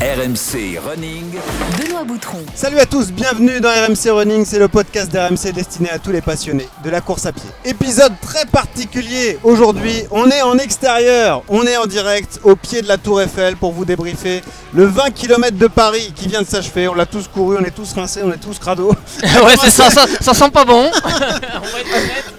RMC Running. Benoît Boutron. Salut à tous, bienvenue dans RMC Running, c'est le podcast d'RMC destiné à tous les passionnés de la course à pied. Épisode très particulier aujourd'hui, on est en extérieur, on est en direct au pied de la Tour Eiffel pour vous débriefer le 20 km de Paris qui vient de s'achever. On l'a tous couru, on est tous rincés, on est tous crado. ouais, c'est ça, ça, ça sent pas bon.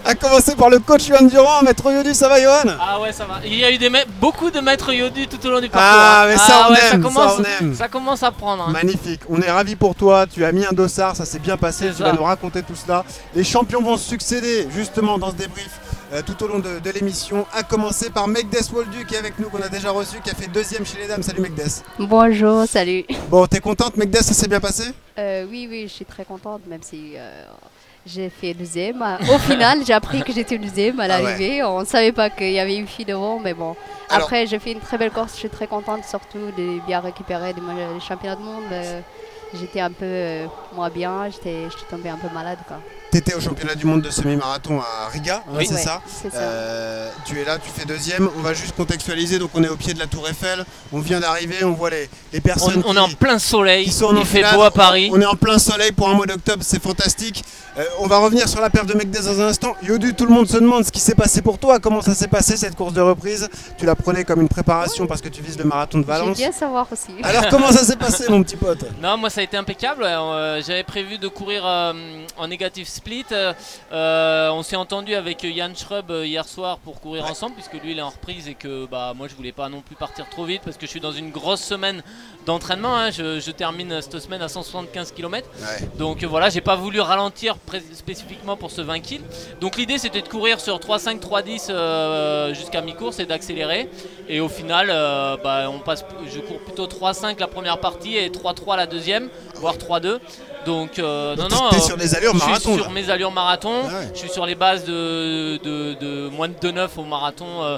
A commencer par le coach Johan Durand, maître Yodu, ça va Johan? Ah ouais, ça va. Il y a eu des ma- beaucoup de maîtres Yodu tout au long du parcours. Ah, mais ça, on ouais, aime, ça, commence, on aime. Ça commence à prendre. hein. Magnifique, on est ravis pour toi, tu as mis un dossard, ça s'est bien passé, tu ça. vas nous raconter tout cela. Les champions vont se succéder justement dans ce débrief euh, tout au long de, de l'émission, à commencer par Megdes Woldu qui est avec nous, qu'on a déjà reçu, qui a fait deuxième chez les dames. Salut Megdes. Bonjour, salut. Bon, t'es contente Megdes, ça s'est bien passé? Euh, oui, oui, je suis très contente, même si euh, j'ai fait deuxième. Au final, j'ai appris que j'étais deuxième à Ah ouais. l'arrivée. On ne savait pas qu'il y avait une fille devant, mais bon. Alors- Après, j'ai fait une très belle course. Je suis très contente, surtout de bien récupérer les championnats du monde. Euh, J'étais un peu euh, moins bien, j'étais j'étais tombée un peu malade. Quoi. T'étais au championnat du monde de semi-marathon à Riga, Oui. c'est Ouais, ça C'est ça. Euh, tu es là, tu fais deuxième. On va juste contextualiser. Donc, on est au pied de la Tour Eiffel. On vient d'arriver. On voit les, les On, personnes. on qui- est en plein soleil, qui sont en il fait beau à Paris. On est en plein soleil pour un mois d'octobre, c'est fantastique. Euh, on va revenir sur la perte de Megdes dans un instant. Yodu, tout le monde se demande ce qui s'est passé pour toi. Comment ça s'est passé cette course de reprise? Tu la prenais comme une préparation parce que tu vises le marathon de Valence. bien savoir aussi. Alors comment ça s'est passé mon petit pote? Non, moi ça a été impeccable. Euh, J'avais prévu de courir en négatif split. Euh, euh, on s'est entendu avec Yann Schrub euh, hier soir pour courir Ouais. ensemble, puisque lui il est en reprise et que bah, moi je voulais pas non plus partir trop vite parce que je suis dans une grosse semaine d'entraînement. hein. Je, je termine cette semaine à 175 km. Donc voilà, j'ai pas voulu ralentir spécifiquement pour ce 20 kills. Donc l'idée c'était de courir sur 3-5, 3-10 euh, jusqu'à mi-course et d'accélérer. Et au final, euh, bah, on passe, je cours plutôt 3-5 la première partie et 3-3 la deuxième, voire 3-2. Donc euh, Donc, non, non. t'es sur des allures je suis sur là. mes allures marathon. Ah ouais. Je suis sur les bases de, de, de moins de 2,9 au marathon euh,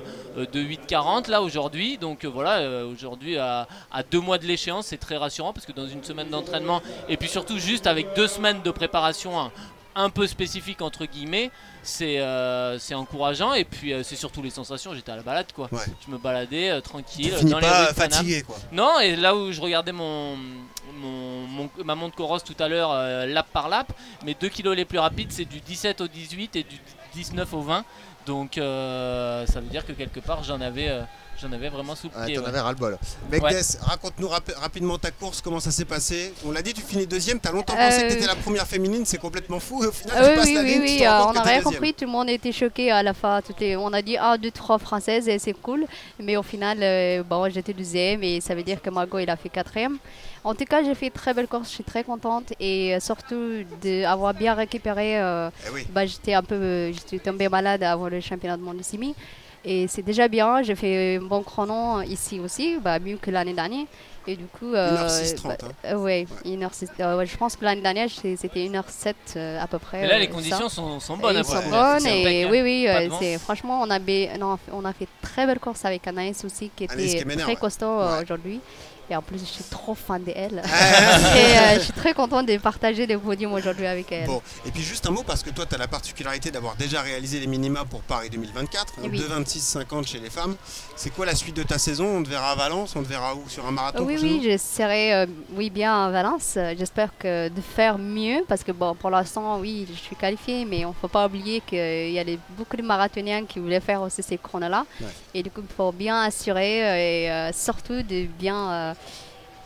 de 8,40 là aujourd'hui. Donc euh, voilà, aujourd'hui à, à deux mois de l'échéance, c'est très rassurant parce que dans une semaine d'entraînement et puis surtout juste avec deux semaines de préparation un, un peu spécifique entre guillemets, c'est euh, c'est encourageant et puis euh, c'est surtout les sensations. J'étais à la balade quoi. Ouais. Je me baladais euh, tranquille dans les pas rues de fatigué quoi. Non, et là où je regardais mon, mon, mon- ma montre Coros tout à l'heure, lap par lap, mes 2 kilos les plus rapides, c'est du 17 au 18 et du 19 au 20. Donc ça veut dire que quelque part j'en avais, j'en avais vraiment sous le Ah, pied. T'en ouais. avais ras le bol. Megdes, raconte-nous rapi- rapidement ta course, comment ça s'est passé. On l'a dit, tu finis deuxième. T'as longtemps pensé que Euh, t'étais la première féminine, c'est complètement fou. Et au final, Ah tu oui, passes oui, la oui, ligne, oui, tu te rends euh, on n'a rien deuxième. compris, tout le monde était choqué à la fin. On a dit 1, 2, 3 françaises et c'est cool. Mais au final, euh, bon, j'étais deuxième et ça veut dire que Margot il a fait quatrième. En tout cas, j'ai fait une très belle course, je suis très contente et euh, surtout d'avoir bien récupéré. euh, Eh oui. bah, j'étais un peu, euh, j'étais tombée malade avant le championnat du monde de Simi. Et c'est déjà bien, j'ai fait un bon chrono ici aussi, bah, mieux que l'année dernière. Et du coup, euh, 1h06.30, bah, hein. euh, ouais, 1h06, euh, ouais, je pense que l'année dernière c'était 1h07 euh, à peu près. Mais là euh, les conditions sont, sont bonnes. ils après. sont bonnes et impeccable. oui oui euh, c'est franchement on a non, on a fait très belle course avec Anaïs aussi qui Anaïs était Kemener, très costaud euh, Ouais. aujourd'hui et en plus je suis trop fan d'elle Ah, et euh, je suis très contente de partager le podium aujourd'hui avec elle. Bon, et puis juste un mot parce que toi tu as la particularité d'avoir déjà réalisé les minima pour Paris 2024, hein, Oui. 2,26,50 chez les femmes. C'est quoi la suite de ta saison? On te verra à Valence, on te verra où? Sur un marathon Oui, oui, je serai euh, oui, bien à Valence. Euh, J'espère que de faire mieux parce que bon, pour l'instant, oui, je suis qualifiée, mais on ne faut pas oublier qu'il y a les- beaucoup de marathoniens qui voulaient faire aussi ces chronos-là. Ouais. Et du coup, il faut bien assurer euh, et euh, surtout de bien euh,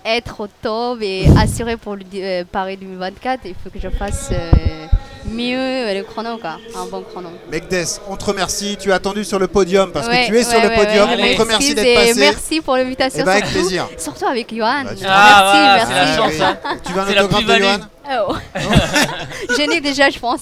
être au top et assurer pour le euh, Paris 2024. Il faut que je fasse euh, mieux euh, le chrono, quoi, un bon chrono. Megdes, on te remercie. Tu es attendu sur le podium parce Ouais, que tu es sur ouais, le podium. ouais, on te remercie d'être passé. Merci pour l'invitation. Eh ben, avec surtout- plaisir. Surtout avec Johan. Bah, tu- Ah, merci, merci. la chance, hein. Tu veux un autographe de. Johan? Oh. Gêné déjà, je pense.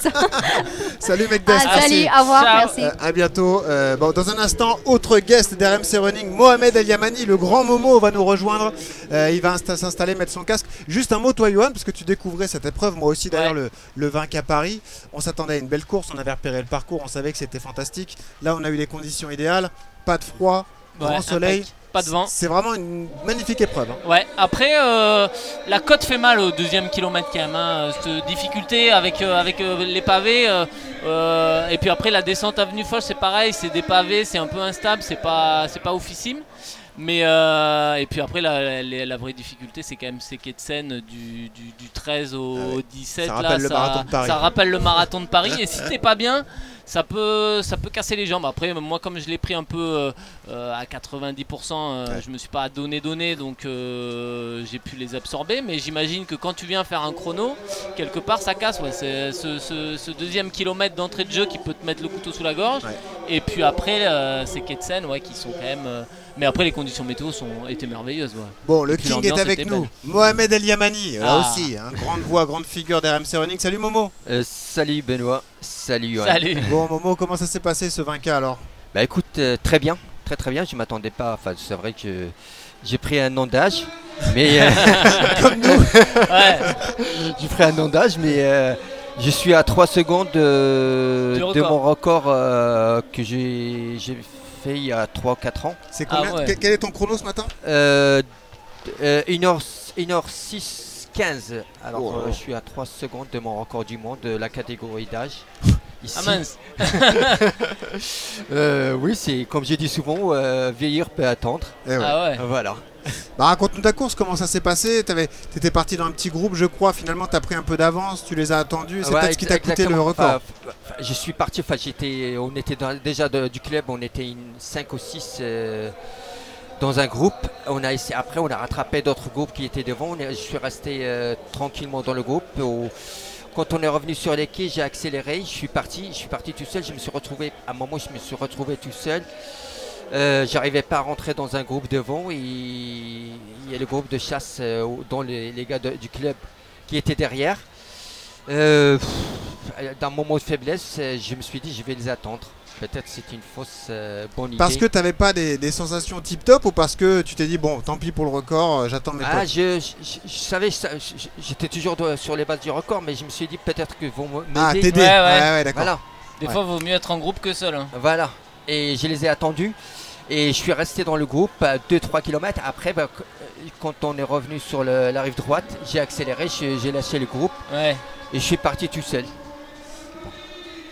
Salut mec Ah, salut, au revoir, Ciao. merci. Euh, à bientôt. Euh, bon, dans un instant, autre guest d'RMC Running, Mohamed El Yamani, le grand Momo, va nous rejoindre. Euh, il va insta- s'installer, mettre son casque. Juste un mot, toi, Johan, parce que tu découvrais cette épreuve. Moi aussi, d'ailleurs, Ouais. le, le 20 à Paris. On s'attendait à une belle course. On avait repéré le parcours. On savait que c'était fantastique. Là, on a eu les conditions idéales. Pas de froid, grand soleil. impec. Pas. C'est vraiment une magnifique épreuve. hein. Ouais, après, euh, la côte fait mal au deuxième kilomètre quand même. hein. Cette difficulté avec, euh, avec euh, les pavés. euh, euh, et puis après, la descente avenue Foch, c'est pareil. C'est des pavés, c'est un peu instable, c'est pas, c'est pas oufissime. Mais euh, et puis après la, la- la vraie difficulté c'est quand même ces quais de Seine du, du, du 13 au, Ah ouais. au 17 Ça là, rappelle le marathon de Paris. ça rappelle le marathon de Paris et si t'es pas bien ça peut ça peut casser les jambes après moi comme je l'ai pris un peu euh, à 90% euh, Ouais. je me suis pas donné donné donc euh, j'ai pu les absorber mais j'imagine que quand tu viens faire un chrono quelque part ça casse ouais c'est ce, ce- ce deuxième kilomètre d'entrée de jeu qui peut te mettre le couteau sous la gorge Ouais. et puis après ces Seine ouais qui sont quand même mais après les conditions météo sont étaient merveilleuses ouais. Bon, le King est avec nous. belle. Mohamed El Yamani, là Ah. aussi. hein, grande voix, grande figure d'RMC Running. Salut Momo. Euh, salut Benoît, salut. Salut Bon, Momo, comment ça s'est passé ce 20K alors? Bah écoute, euh, très bien, très très bien. Je m'attendais pas. Enfin, c'est vrai que j'ai pris un nom d'âge, mais euh, Comme nous. ouais j'ai pris un nom d'âge, mais euh, je suis à 3 secondes de, mon record euh, que j'ai j'ai fait il y a 3-4 ans. C'est Ah combien ouais. quel, est ton chrono ce matin Euh, euh, 1h, 1h6 15. Alors Oh. euh, je suis à 3 secondes de mon record du monde de la catégorie d'âge. Ici. ah mince Euh, oui, c'est comme j'ai dit souvent, euh, vieillir peut attendre. Eh ouais. ah ouais Voilà. Bah, raconte-nous ta course, comment ça s'est passé? T'avais- T'étais parti dans un petit groupe, je crois. Finalement, t'as pris un peu d'avance, tu les as attendus. C'est Ouais, peut-être ce qui t'a coûté le record. Enfin, enfin, je suis parti, enfin, j'étais, on était dans- déjà de- du club, on était une 5 ou 6 euh, dans un groupe. On a essayé, après, on a rattrapé d'autres groupes qui étaient devant. On est- je suis resté euh, tranquillement dans le groupe. Au- quand on est revenu sur les quais, j'ai accéléré. Je suis parti, je suis parti tout seul. Je me suis retrouvé, à un moment, je me suis retrouvé tout seul. Euh, J'arrivais pas à rentrer dans un groupe devant il y a le groupe de chasse euh, dont les, gars du club qui étaient derrière. Euh, D'un moment de faiblesse, euh, je me suis dit je vais les attendre. Peut-être c'est une fausse euh, bonne idée. Parce que t'avais pas des, des sensations tip top ou parce que tu t'es dit, bon, tant pis pour le record, euh, j'attends mes Ah, potes je, je- je savais, j'étais toujours sur les bases du record, mais je me suis dit peut-être qu'ils vont me- Ah, m'aider. t'aider Ouais, Ouais, ouais. ouais, d'accord. Voilà, des Ouais. fois vaut mieux être en groupe que seul hein. voilà. Et je les ai attendus. Et je suis resté dans le groupe 2-3 km. Après, bah, euh, quand on est revenu sur le- la rive droite, j'ai accéléré, j'ai j'ai lâché le groupe ouais et je suis parti tout seul.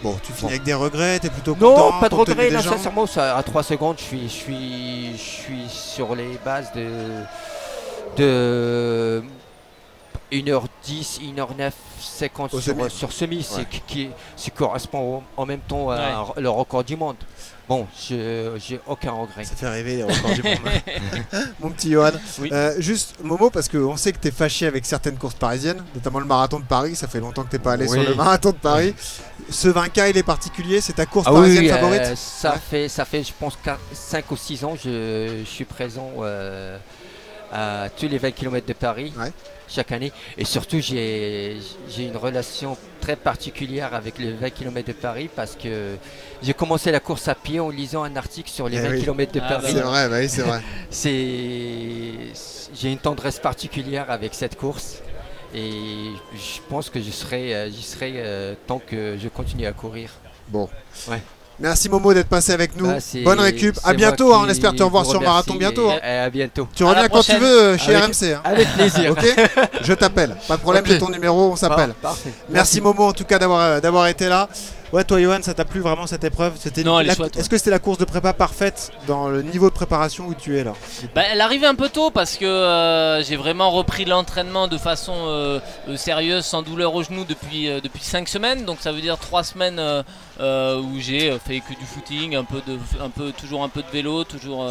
Bon, tu finis Bon. avec des regrets, t'es plutôt content Non, pas de compte tenu regret, des non, gens sincèrement, ça, à 3 secondes, je suis, je suis, je suis sur les bases de, de 1h10, 1h09, 50 Au sur, semi. sur semi, Ouais. qui, qui, ce qui correspond au- en même temps à Ouais. un- le record du monde. Bon, je j'ai aucun regret. Ça fait rêver les records du monde. Mon petit Johan. Oui. Euh, juste, Momo, parce qu'on sait que t'es fâché avec certaines courses parisiennes, notamment le marathon de Paris. Ça fait longtemps que t'es pas allé Oui. sur le marathon de Paris. Ce 20K, il est particulier, c'est ta course Ah parisienne euh, favorite? ça, Ouais. fait, ça fait, je pense, 5 ou 6 ans, je, je suis présent euh, à tous les 20 km de Paris Ouais. chaque année. Et surtout, j'ai j'ai une relation très particulière avec les 20 km de Paris parce que j'ai commencé la course à pied en lisant un article sur les Eh 20 oui. km de Ah, Paris. C'est vrai, bah oui, c'est vrai. J'ai une tendresse particulière avec cette course. Et je pense que je serai, euh, j'y serai euh, tant que je continue à courir. Bon. Ouais. Merci Momo d'être passé avec nous. Bah, Bonne récup. À bientôt, hein, on espère te revoir sur Marathon bientôt. et- et à bientôt. Tu À reviens quand tu veux euh, chez Avec- RMC. hein. Avec plaisir. Ok Je t'appelle. Pas de problème, j'ai ton numéro, on s'appelle. Par- Parfait. Merci Momo en tout cas d'avoir euh, d'avoir été là. Ouais, toi Johan, ça t'a plu vraiment cette épreuve? C'était Non, elle est la- chouette, ouais. Est-ce que c'était la course de prépa parfaite dans le niveau de préparation où tu es là? Bah, elle arrivait un peu tôt parce que euh, j'ai vraiment repris l'entraînement de façon euh, euh, sérieuse, sans douleur au genou depuis, euh, depuis 5 semaines. Donc ça veut dire 3 semaines où j'ai fait que du footing, un peu de, un peu, toujours un peu de vélo, toujours,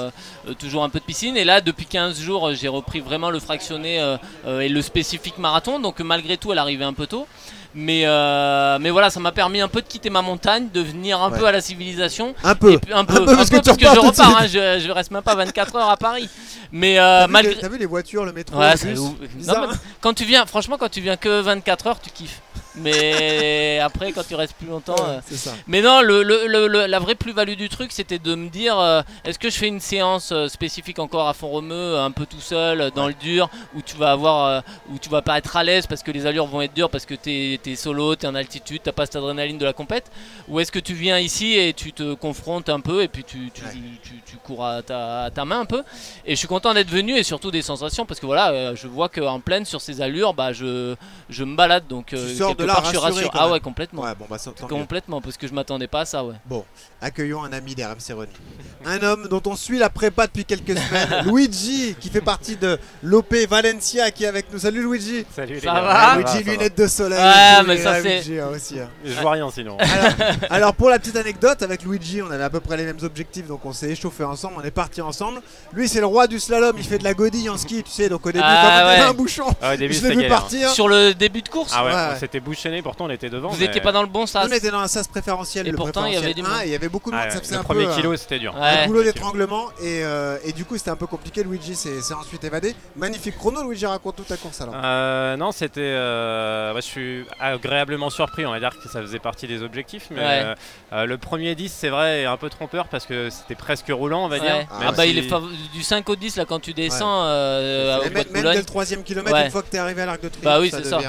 toujours un peu de piscine. Et là, depuis 15 jours, j'ai repris vraiment le fractionné et le spécifique marathon. Donc malgré tout, elle arrivait un peu tôt. Mais, euh, mais voilà, ça m'a permis un peu de quitter ma montagne, de venir un Ouais. peu à la civilisation. Un peu. Et un peu, peu, parce que tu parce que je repars hein, je, je reste même pas 24 heures à Paris. Mais euh, T'as vu, malgré. vu les voitures, le métro, Ouais, le bus Non, mais quand tu viens, franchement, quand tu viens que 24 heures, tu kiffes. Mais après, quand tu restes plus longtemps. Ouais, euh, ça. Mais non, le, le- le- la vraie plus-value du truc, c'était de me dire euh, est-ce que je fais une séance euh, spécifique encore à fond romeu, un peu tout seul, dans le dur, où tu vas avoir, où tu vas pas être à l'aise parce que les allures vont être dures, parce que t'es es solo, t'es en altitude, t'as pas cette adrénaline de la compète, ou est-ce que tu viens ici et tu te confrontes un peu et puis tu, tu, Ouais. tu- tu cours à ta, à ta main un peu? Et je suis content d'être venu et surtout des sensations parce que voilà, je vois qu'en pleine sur ces allures, bah je, je me balade donc Tu sors quelque de là part je suis rassuré, Ah ouais, complètement. Ouais, bon, bah. Complètement, parce que je m'attendais pas à ça, ouais. Bon, accueillons un ami d'RMC Running. Un homme dont on suit la prépa depuis quelques semaines, Luigi, qui fait partie de l'OP Valencia, qui est avec nous. Salut Luigi Salut les Ça gars. va Ça Luigi, va, lunettes de soleil. Ouais, mais ça, c'est- Luigi, hein, aussi. hein. Je vois rien sinon. Alors, alors, pour la petite anecdote, avec Luigi, on avait à peu près les mêmes objectifs, donc on s'est échauffé ensemble, on est partis ensemble. Lui, c'est le roi du slalom, il fait de la godille en ski, tu sais, donc au début, Ah, quand avait ouais. un bouchon, Ah, au début, je l'ai c'était vu galère. partir. Sur le début de course Ah ouais, s'était bouchonné, pourtant on était devant. Vous mais- étiez pas dans le bon sas On était dans un sas préférentiel, Et le pourtant, il y avait du 1, monde. il y avait beaucoup de monde, Ah, ça faisait le un premier peu, kilo, euh, c'était dur. un Ouais. boulot d'étranglement et, euh, et du coup c'était un peu compliqué Luigi s'est ensuite évadé magnifique chrono Luigi raconte toute ta course alors Euh, non, c'était. euh, je suis agréablement surpris, on va dire que ça faisait partie des objectifs. Mais Ouais. euh, euh, le premier 10, c'est vrai, est un peu trompeur parce que c'était presque roulant, on va Ouais. dire. Ah, Ah bah il est fav- du 5 au 10 là quand tu descends euh, même, dès le troisième kilomètre une fois que t'es arrivé à l'arc de triomphe Bah oui, ça c'est ça.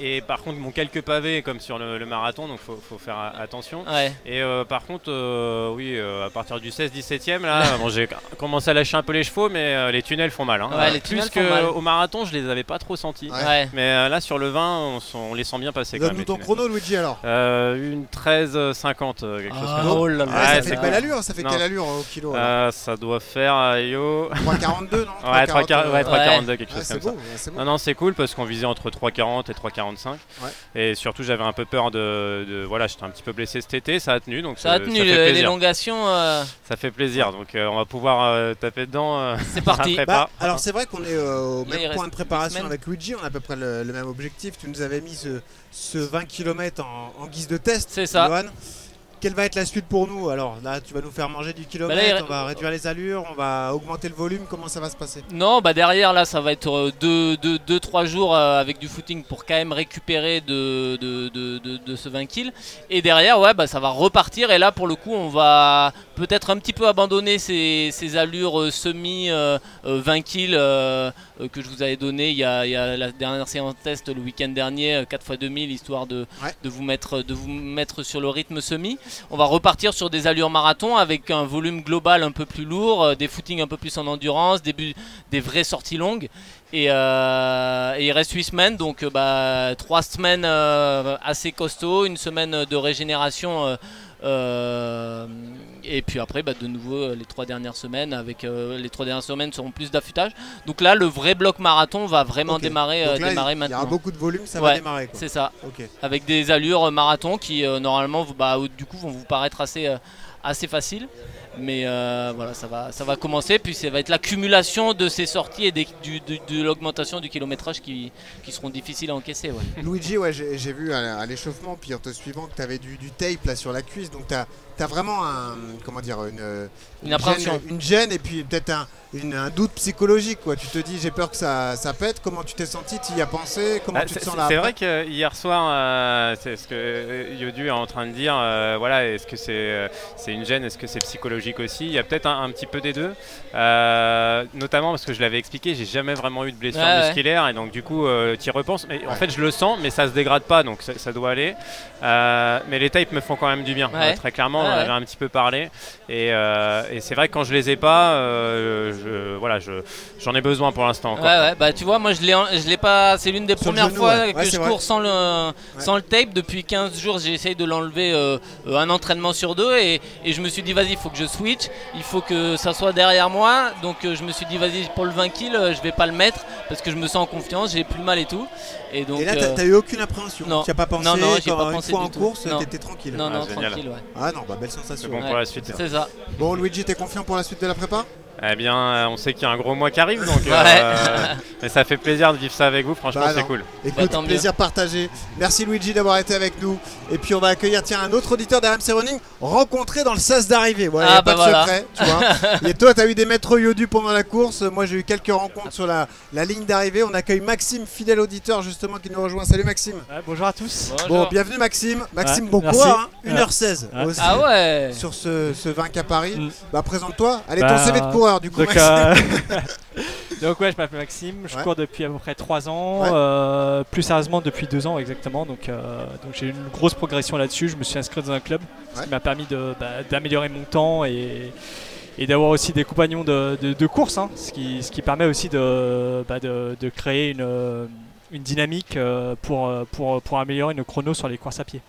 et, par contre, bon, quelques pavés comme sur le, le marathon, donc faut, faut faire attention. Ouais. Et euh, par contre, euh, oui, euh, à partir du 16-17ème, là, bon, j'ai commencé à lâcher un peu les chevaux, mais euh, les tunnels font mal. hein. Ouais, les Plus qu'au marathon, je les avais pas trop sentis. Ouais. Mais euh, là, sur le 20, on, on les sent bien passer donne-nous ton tunnels. chrono Luigi alors Euh, une 13,50, euh, quelque chose Ah, comme ça. oh là là. Ouais, ça fait belle allure ça fait Non. quelle allure au kilo Euh, ça doit faire, euh, yo. 3,42 non Ouais, 3,40, 3,42, ouais, euh, 3,42, quelque chose c'est comme ça. beau ouais, c'est beau Non, non, c'est cool parce qu'on visait entre 3,40 et 3,45. Ouais. Et surtout, j'avais un peu peur de. de- voilà, j'étais un petit peu blessé cet été, ça a tenu. Donc Ça a euh, tenu l'élongation, euh, Ça fait plaisir. Donc euh, on va pouvoir euh, taper dedans. euh, c'est parti. Bah, alors c'est vrai qu'on est euh, au Là, même point de préparation avec Luigi, on a à peu près le, le même objectif. Tu nous avais mis ce, ce 20 km en, en guise de test. C'est ça. Johan. Quelle va être la suite pour nous Alors là, tu vas nous faire manger du kilomètre, Bah là, on va réduire les allures, on va augmenter le volume. Comment ça va se passer Non, bah derrière là, ça va être 2-3 jours euh, avec du footing pour quand même récupérer de, de, de, de- de ce 20 kills. Et derrière, ouais, bah ça va repartir. Et là, pour le coup, on va peut-être un petit peu abandonner ces, ces allures euh, semi euh, euh, 20 kills euh, euh, que je vous avais donné il y, a, il y a la dernière séance test le week-end dernier, euh, 4 x 2000, histoire de, Ouais. de, vous mettre, de vous mettre sur le rythme semi. On va repartir sur des allures marathon avec un volume global un peu plus lourd, des footings un peu plus en endurance, des, des vraies sorties longues. Et, euh, et il reste 8 semaines, donc euh, bah, 3 semaines euh, assez costauds, une semaine de régénération. Euh, et puis après, bah, de nouveau, euh, les trois dernières semaines, avec euh, les trois dernières semaines seront plus d'affûtage. Donc là, le vrai bloc marathon va vraiment démarrer, Donc là, démarrer il y aura maintenant. beaucoup de volume, ça va démarrer. C'est ça avec des allures marathon qui normalement bah, du coup vont vous paraître assez, assez faciles. Mais euh, voilà, ça va, ça va commencer. Puis ça va être l'accumulation de ces sorties et de l'augmentation du kilométrage qui, seront difficiles à encaisser. Luigi, ouais, j'ai vu à, l'échauffement, puis en te suivant, que tu avais du, tape là sur la cuisse, donc vraiment un, comment dire, une, Une gêne, une gêne et puis peut-être un, une- un doute psychologique. Quoi. Tu te dis, j'ai peur que ça, ça pète. Comment tu t'es senti? Tu y as pensé? Comment Ah, tu c'est te sens là c'est vrai que hier soir, euh, c'est ce que euh, Yodu est en train de dire. euh, voilà, est-ce que c'est euh, une gêne? Est-ce que c'est psychologique aussi? Il y a peut-être un, un petit peu des deux, Euh, notamment parce que je l'avais expliqué, j'ai jamais vraiment eu de blessure Ouais, ouais. musculaire et donc du coup, euh, tu y repenses. Mais en fait, je le sens, mais ça se dégrade pas, donc ça, ça doit aller. Euh, mais les tapes me font quand même du bien, Ouais. euh, très clairement. Ouais, on en avait un petit peu parlé, et, euh, et c'est vrai que quand je les ai pas, euh, je, voilà, je j'en ai besoin pour l'instant. Ouais, bah tu vois, moi je l'ai, en- je l'ai pas. C'est l'une des Sur premières genou, fois ouais. que Ouais, je cours vrai. sans le, sans le tape. Depuis 15 jours, j'essaye de l'enlever euh, euh, un entraînement sur deux. Et, et je me suis dit, vas-y, il faut que je switch. Il faut que ça soit derrière moi. Donc euh, je me suis dit, vas-y, pour le 20 kills, euh, je vais pas le mettre parce que je me sens en confiance, j'ai plus mal et tout. Et donc. Et là, t'as euh, t'as eu aucune appréhension non. Tu as pas pensé Non, non, j'ai pas une pensé fois du en tout. course, t'étais tranquille. non, non, Ah, tranquille, ouais. Ah non, bah belle C'est sensation. bon Ouais. pour la suite. C'est ça. Bon, Luigi, t'es confiant pour la suite de la prépa? Eh bien, euh, on sait qu'il y a un gros mois qui arrive, donc Ouais. euh, Mais ça fait plaisir de vivre ça avec vous, franchement Bah c'est cool. Écoute, Bah, mieux. plaisir partagé. Merci Luigi d'avoir été avec nous. Et puis on va accueillir tiens un autre auditeur d'RMC Running rencontré dans le sas d'arrivée. Voilà, Ah, y a bah pas de voilà. secret, tu vois. Et toi, tu as eu des maîtres yodu pendant la course. Moi, j'ai eu quelques rencontres sur la, la ligne d'arrivée. On accueille Maxime, fidèle auditeur justement qui nous rejoint. Salut Maxime. Ouais, bonjour à tous. Bon, bienvenue Maxime. Maxime, Ouais, coureur, hein. 1h16 Ouais. aussi. Ah ouais Sur ce, ce 20 à Paris. Mm. Bah présente-toi. Allez, Bah, ton CV de coureur du coup Maxime. donc ouais, je m'appelle Maxime, je Ouais. cours depuis à peu près 3 ans, Ouais. euh, plus sérieusement depuis 2 ans exactement, donc, euh, donc j'ai eu une grosse progression là-dessus, je me suis inscrit dans un club, ce Ouais. qui m'a permis bah, d'améliorer mon temps et, et d'avoir aussi des compagnons de, de- de course, hein, ce, qui, ce qui permet aussi de, bah, de, de créer une, euh, une dynamique pour, pour, pour améliorer nos chronos sur les courses à pied.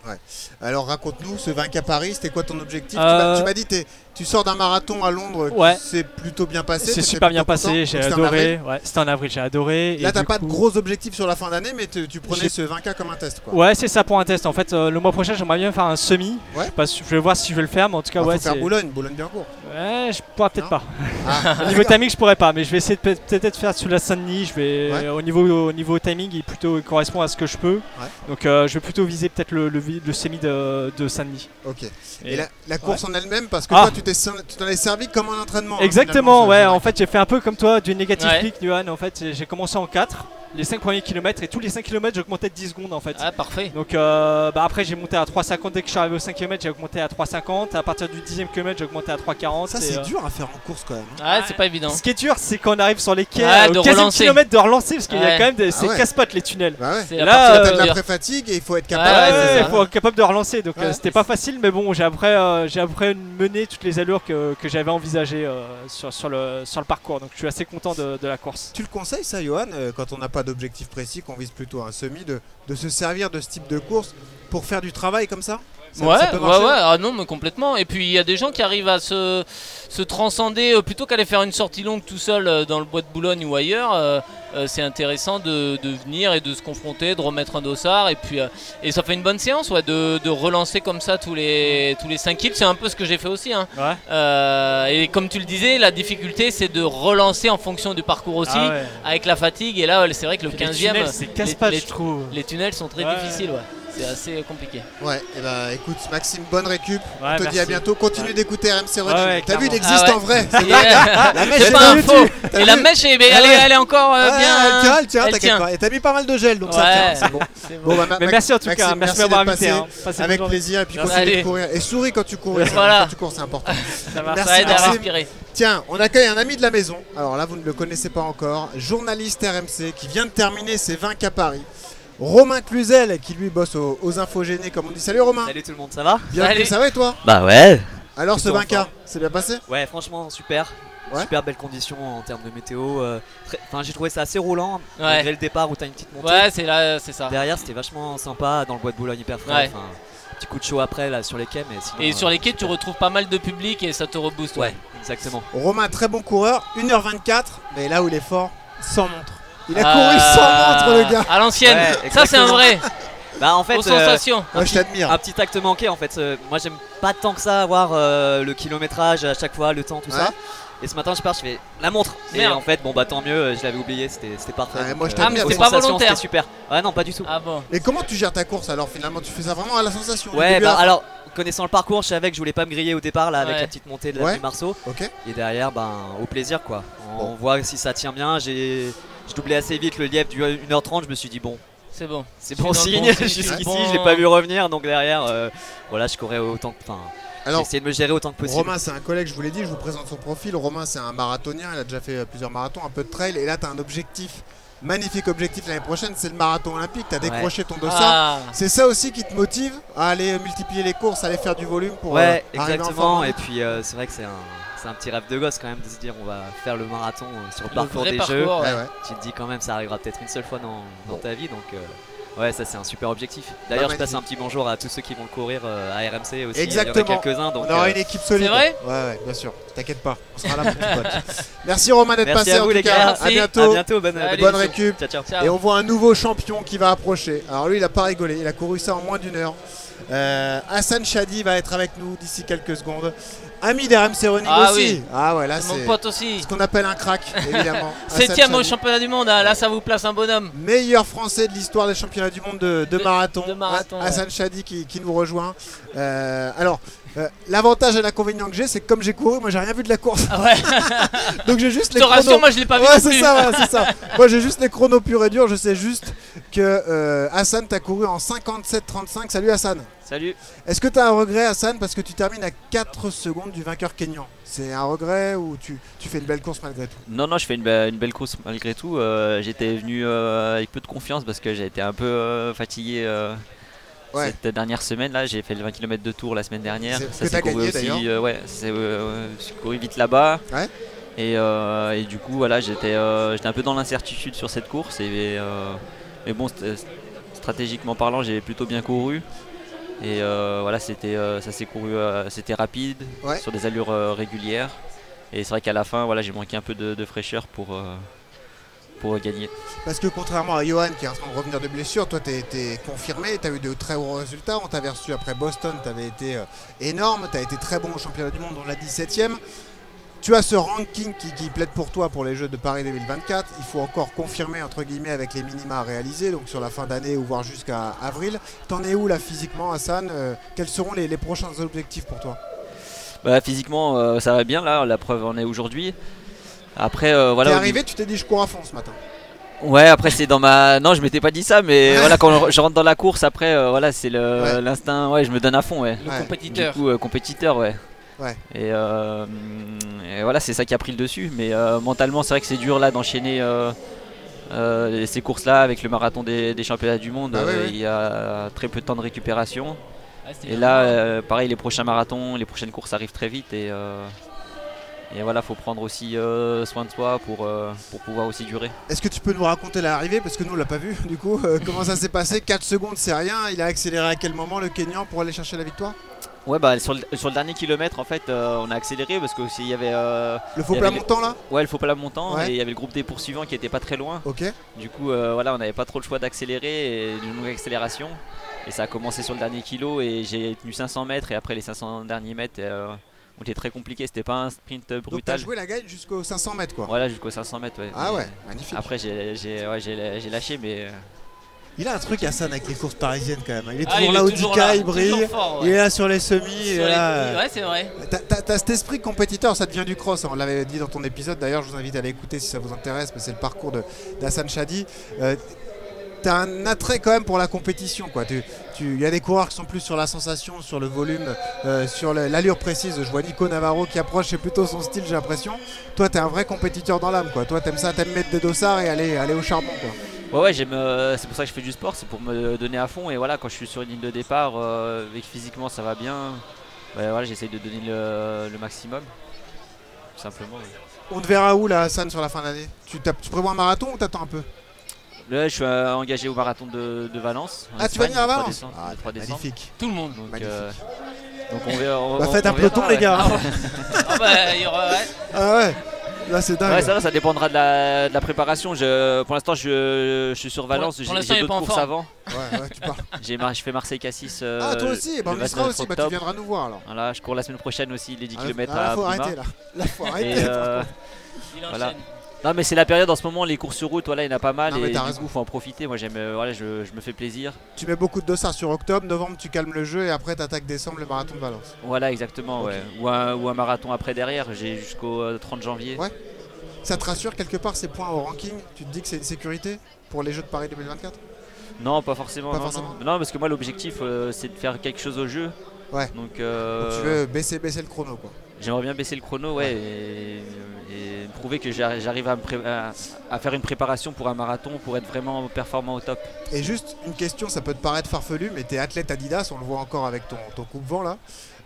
Alors raconte-nous ce 20 à Paris. C'était quoi ton objectif? Tu Euh, m'as- Tu m'as dit t'es- tu sors d'un marathon à Londres. Ouais. C'est plutôt bien passé. C'est super bien passé, j'ai adoré, ouais, c'était en avril, j'ai adoré. Là, t'as pas de gros objectifs sur la fin d'année, mais te- tu prenais ce 20K comme un test. Quoi. Ouais, c'est ça pour un test. En fait, euh, le mois prochain, j'aimerais bien faire un semi. Ouais. Je, pas je vais voir si je vais le faire, mais en tout cas, Ah, ouais. faut faire Boulogne, Boulogne bien court. Ouais, je pourrais peut-être pas. Ah, Au niveau timing, je pourrais pas, mais je vais essayer de peut- peut-être faire sur la Saint-Denis. Je vais au niveau au niveau timing, il plutôt correspond à ce que je peux. Donc, euh, je vais plutôt viser peut-être le, le, vi- le semi de, de Saint-Denis. Ok. Et, Et- la, la course en elle-même, parce que Ah. toi, tu tu t'en es servi comme un entraînement. hein, Exactement, ouais. En fait, j'ai fait un peu comme toi du négatif Ouais. Johan. En fait, j'ai- j'ai commencé en 4, les 5 premiers kilomètres, et tous les 5 kilomètres, j'augmentais de 10 secondes en fait. Ah, parfait. Donc euh, bah après j'ai monté à 3,50 dès que je suis arrivé au 5 km j'ai augmenté à 3,50 à partir du 10ème kilomètre j'ai augmenté à 3,40 Ça, c'est euh, dur à faire en course quand même. Ah, c'est pas évident. Ce qui est dur c'est quand on arrive sur les quais au de 15 relancer. kilomètre de relancer parce qu'il y a quand même des, Ah ouais. casse-pattes les tunnels. Bah ouais. C'est la Là, euh, la T'as plus de la dure. pré-fatigue et il faut être capable. il faut être capable de relancer donc euh, c'était pas facile mais bon j'ai après euh, j'ai après mené toutes les allures que, que j'avais envisagées euh, sur, sur, le, sur le parcours donc je suis assez content de, de la course. Tu le conseilles ça, Johan, euh, quand on n'a pas d'objectif précis, qu'on vise plutôt un semi, de se servir de ce type de course pour faire du travail comme ça? Ça- ouais, ça ouais, ouais, ah non, mais complètement. Et puis il y a des gens qui arrivent à se, se transcender euh, plutôt qu'aller faire une sortie longue tout seul euh, dans le bois de Boulogne ou ailleurs. euh, euh, c'est intéressant de, de venir et de se confronter, de remettre un dossard et puis et ça fait une bonne séance, ouais, de, de relancer comme ça tous les tous les 5 kills. C'est un peu ce que j'ai fait aussi. hein. Ouais. Et comme tu le disais, la difficulté c'est de relancer en fonction du parcours aussi, Ah ouais. avec la fatigue. Et là, c'est vrai que le Les 15e, tunnels, c'est casse-pattes les- je trouve. les tunnels sont très difficiles. Ouais. C'est assez compliqué. Ouais, et bah écoute, Maxime, bonne récup. Ouais, on te dit à merci. bientôt. Continue Ouais. d'écouter RMC. Ouais, ouais, T'as vu, il existe Ah ouais. en vrai. C'est La mèche c'est est pas Et la mèche, est, mais Ah elle, est, ouais. elle est encore euh, bien. elle tient, elle tient, elle t'inquiète pas. Et t'as mis pas mal de gel, donc ça tient. C'est bon. C'est bon. Bon, bah, Ma- Mais Ma- merci en tout cas, merci m'avoir invité. passé. hein. Avec plaisir, et puis Merci. continue de courir. Et souris quand tu cours. Voilà. Quand tu cours, c'est important. Ça. Merci, aide à respirer. Tiens, on accueille un ami de la maison. Alors là, vous ne le connaissez pas encore. Journaliste RMC qui vient de terminer ses 20 à Paris. Romain Cluzel qui lui bosse aux, aux infogénés comme on dit. Salut Romain. Salut tout le monde, ça va Bienvenue, Salut. ça va et toi Bah ouais Alors ce Plutôt en 20K, forme. c'est bien passé Ouais, franchement, super. Ouais. Super belles conditions en termes de météo. euh, Enfin, j'ai trouvé ça assez roulant, Ouais. malgré le départ où t'as une petite montée. Ouais, c'est là, c'est ça. Derrière, c'était vachement sympa dans le bois de Boulogne hyper frais. Ouais. Enfin, petit coup de chaud après là sur les quais, mais sinon. Et euh, sur les quais, tu retrouves pas mal de public et ça te rebooste. Ouais, exactement. Romain, très bon coureur, 1h24, mais là où il est fort, sans montre. Il a Euh, couru sans montre, le gars. À l'ancienne. Ouais, ça, c'est un vrai. Bah en fait, Aux euh, sensations. Moi, je t'admire. un petit acte manqué en fait. euh, moi, j'aime pas tant que ça avoir euh, le kilométrage à chaque fois, le temps, tout Ouais. ça. Et ce matin, je pars, je fais la montre. Et Merde. en fait, bon bah tant mieux, euh, je l'avais oublié, c'était c'était parfait. Ouais, moi, je euh, t'admire. Ah, mais c'était pas sensations, volontaire. C'était super. Ouais, non, pas du tout. Ah bon. Et comment tu gères ta course alors finalement? Tu fais ça vraiment à la sensation Ouais, bah alors, connaissant le parcours, je savais que je voulais pas me griller au départ là avec Ouais. la petite montée de la Ouais. du Marceau. Ok. Et derrière, ben, au plaisir quoi. On Bon. voit si ça tient bien. J'ai je doublais assez vite le lièvre du 1h30. Je me suis dit, bon, C'est bon. c'est bon signe. bon Jusqu'ici, bon. je l'ai pas vu revenir. Donc derrière, euh, voilà, je courais autant que. Enfin, j'ai Alors, essayé de me gérer autant que possible. Romain, c'est un collègue, je vous l'ai dit, je vous présente son profil. Romain, c'est un marathonien, il a déjà fait plusieurs marathons, un peu de trail. Et là, tu as un objectif, magnifique objectif l'année prochaine, c'est le marathon olympique. Tu as Ouais. décroché ton dossard. Ah. C'est ça aussi qui te motive à aller multiplier les courses, à aller faire du volume pour Ouais, euh, arriver en exactement. forme. Et puis, euh, c'est vrai que c'est un, c'est un petit rêve de gosse quand même de se dire on va faire le marathon euh, sur le, Le parcours des parcours, jeux. ouais. Ouais, ouais. Tu te dis quand même, ça arrivera peut-être une seule fois dans, dans Bon. ta vie. Donc, euh, ouais, ça c'est un super objectif. D'ailleurs, Bah, je passe un petit bonjour à tous ceux qui vont le courir euh, à RMC aussi. Exactement. Il y en a quelques-uns. Donc, On aura euh, une équipe solide. C'est vrai Ouais, ouais, bien sûr. T'inquiète pas, on sera là pour pote. Merci Romain d'être Merci passé à en vous tout les cas. gars. À Merci. bientôt. à bientôt. Bonne, Allez, Bonne émission. récup. Ciao, ciao. Ciao. Et on voit un nouveau champion qui va approcher. Alors lui, il a pas rigolé, il a couru ça en moins d'une heure. Euh, Hassan Chadi va être avec nous d'ici quelques secondes. Ami d'RMC Running Ah aussi. oui. Ah ouais, là C'est mon pote aussi. ce qu'on appelle un crack, évidemment. Septième au championnat du monde, ah, là ça vous place un bonhomme. Meilleur français de l'histoire des championnats du monde de, de De- marathon. de marathon, Hassan Chadi qui, qui nous rejoint. Euh, alors, euh, l'avantage et l'inconvénient que j'ai, c'est que comme j'ai couru, moi j'ai rien vu de la course. Ah ouais. Donc j'ai juste Je les te chronos. rassure, moi je l'ai pas vu Ouais, c'est ça, ouais, c'est ça. Moi j'ai juste les chronos purs et durs. Je sais juste que euh, Hassan t'a couru en 57-35. Salut Hassan. Salut. Est-ce que tu as un regret, Hassan, parce que tu termines à 4 secondes du vainqueur kényan? C'est un regret ou tu, tu fais une belle course malgré tout? Non, non, je fais une, be- une belle course malgré tout. Euh, J'étais venu euh, avec peu de confiance parce que j'ai été un peu euh, fatigué Ouais. cette dernière semaine. Là, j'ai fait le 20 km de tour la semaine dernière. Que s'est couru aussi. ouais, c'est couru vite là-bas. Ouais. Et, et du coup, voilà, j'étais j'étais un peu dans l'incertitude sur cette course. Et, mais bon, st- stratégiquement parlant, j'ai plutôt bien couru. Et euh, voilà, c'était, euh, ça s'est couru, euh, c'était rapide, Ouais. sur des allures régulières. Et c'est vrai qu'à la fin, voilà, j'ai manqué un peu de, de fraîcheur pour, pour gagner. Parce que contrairement à Johan qui est en train de revenir de blessure, toi tu été confirmé, tu as eu de très hauts résultats. On t'avait reçu après Boston, tu avais été énorme, tu as été très bon au championnat du monde, on l'a 17ème. Tu as ce ranking qui, qui plaide pour toi pour les Jeux de Paris 2024. Il faut encore confirmer entre guillemets avec les minima à réaliser, donc sur la fin d'année ou voire jusqu'à avril. T'en es où là physiquement, Hassan? Euh, Quels seront les, les prochains objectifs pour toi? Bah, physiquement, euh, ça va bien là, la preuve en est aujourd'hui. Après, euh, voilà. T'es arrivé, tu t'es dit je cours à fond ce matin. Ouais, après c'est dans ma. Non, je m'étais pas dit ça, mais voilà, quand je rentre dans la course, après, euh, voilà, c'est le- Ouais. l'instinct. Ouais, je me donne à fond, ouais. Le Ouais. compétiteur. Du coup, euh, compétiteur, ouais. Ouais. Et, euh, et voilà, c'est ça qui a pris le dessus. Mais euh, mentalement, c'est vrai que c'est dur là d'enchaîner euh, euh, ces courses-là avec le marathon des, des championnats du monde. Ouais. Il y a très peu de temps de récupération. Ah, Et là, euh, pareil, les prochains marathons, les prochaines courses arrivent très vite. Et, euh, et voilà, faut prendre aussi euh, soin de soi pour, euh, pour pouvoir aussi durer. Est-ce que tu peux nous raconter l'arrivée? Parce que nous on l'a pas vu du coup. Euh, comment ça s'est passé? 4 secondes c'est rien. Il a accéléré à quel moment le Kenyan pour aller chercher la victoire? Ouais, bah sur le, sur le dernier kilomètre, en fait, euh, on a accéléré parce qu'il y avait. euh, Le faux plat montant là Ouais, le faux plat montant Ouais. et il y avait le groupe des poursuivants qui était pas très loin. Ok. Du coup, euh, voilà, on n'avait pas trop le choix d'accélérer et d'une longue accélération. Et ça a commencé sur le dernier kilo et j'ai tenu 500 mètres et après les 500 derniers mètres euh, ont été très compliqués. C'était pas un sprint Donc t'as brutal. joué la gagne jusqu'aux 500 mètres quoi. Voilà, jusqu'aux 500 mètres. Ouais. Ah ouais, magnifique. Après, j'ai ouais, lâché, mais. Il a un truc Hassan avec les courses parisiennes quand même. Il est Ah, toujours il là au toujours 10K, là, il brille. toujours fort, ouais. Il est là sur les semis. Sur est les- là, euh, Ouais, c'est vrai. T'as- cet esprit compétiteur, ça devient du cross. On l'avait dit dans ton épisode. D'ailleurs, je vous invite à l'écouter si ça vous intéresse. mais C'est le parcours de- d'Hassan Chadi. Euh, T'as un attrait quand même pour la compétition. quoi. Tu- tu- Il y a des coureurs qui sont plus sur la sensation, sur le volume, euh, sur l'allure précise. Je vois Nico Navarro qui approche, c'est plutôt son style, j'ai l'impression. Toi, t'es un vrai compétiteur dans l'âme. quoi. Toi, t'aimes ça, t'aimes mettre des dossards et aller, aller au charbon. Quoi. Ouais, ouais, j'aime, euh, c'est pour ça que je fais du sport, c'est pour me donner à fond. Et voilà, quand je suis sur une ligne de départ, euh, et que physiquement ça va bien, bah, voilà, j'essaye de donner le, le maximum. Tout simplement. ouais. On te verra où là, Hassan, sur la fin d'année? Tu, tu prévois un marathon ou t'attends un peu? Là, je suis euh, engagé au marathon de, de Valence. en Ah, tu vas venir à le 3 Valence décembre- Ah, le 3 décembre. Magnifique. Tout le monde. Donc, Magnifique. euh, donc on verra. on- Bah, on- faites un on peloton, les ouais. gars. Ah bah, il y aura. ouais. Ah ouais, là c'est dingue. Ouais, ça va, ça dépendra de la, de la préparation. Je, pour l'instant, je, je suis sur Valence. pour J'ai d'autres courses avant. Ouais, ouais, tu parles. J'ai je fais Marseille-Cassis. euh, ah, toi aussi, bah, le on y sera 29 aussi. Bah, tu viendras nous voir alors. Voilà, je cours la semaine prochaine aussi les 10 Ah, km ah, là, à faut arrêter là. Là, faut arrêter. euh. Il. Voilà. Non mais c'est la période en ce moment, les courses sur route, voilà, il y en a pas mal Non, et du raison. coup faut en profiter. Moi j'aime, euh, voilà, je, je me fais plaisir. Tu mets beaucoup de dossards sur octobre, novembre, tu calmes le jeu et après t'attaques décembre le marathon de Valence. Voilà exactement, ouais. Ou un, ou un marathon après derrière, j'ai jusqu'au euh, 30 janvier. Ouais. Ça te rassure quelque part ces points au ranking Tu te dis que c'est une sécurité pour les Jeux de Paris 2024 Non, pas forcément. Pas non, forcément. non. Non, parce que moi l'objectif euh, c'est de faire quelque chose au jeu. Ouais. Donc, euh, Donc tu veux baisser, baisser le chrono quoi. J'aimerais bien baisser le chrono, ouais, et, et prouver que j'arri- j'arrive à, faire une préparation pour un marathon pour être vraiment performant au top. Et juste une question, ça peut te paraître farfelu, mais t'es athlète Adidas, on le voit encore avec ton, ton coupe-vent là.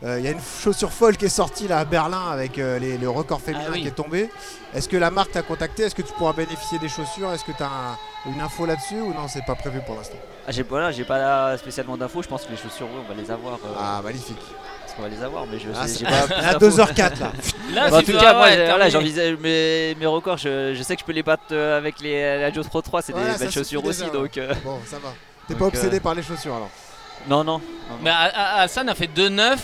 Il y a une chaussure folle qui est sortie là à Berlin avec euh, les- le record féminin Ah oui. qui est tombé. Est-ce que la marque t'a contacté? Est-ce que tu pourras bénéficier des chaussures? Est-ce que tu as une info là-dessus ou non C'est pas prévu pour l'instant? Ah, j'ai voilà, j'ai pas spécialement d'infos, je pense que les chaussures, oui, on va les avoir. euh, Ah, magnifique. Parce qu'on va les avoir, mais je Ah, sais, pas à d'infos. 2h04 là. Là, Bah, en tout cas, moi, ouais, voilà, j'envisage mes, mes records. Je, je sais que je peux les battre euh, avec les, la Jaws Pro 3, c'est Voilà, des belles chaussures aussi. ouais. Donc, euh, Bon, ça va. T'es pas obsédé euh, par les chaussures alors non, non. non, non. Mais Hassan a fait 2-9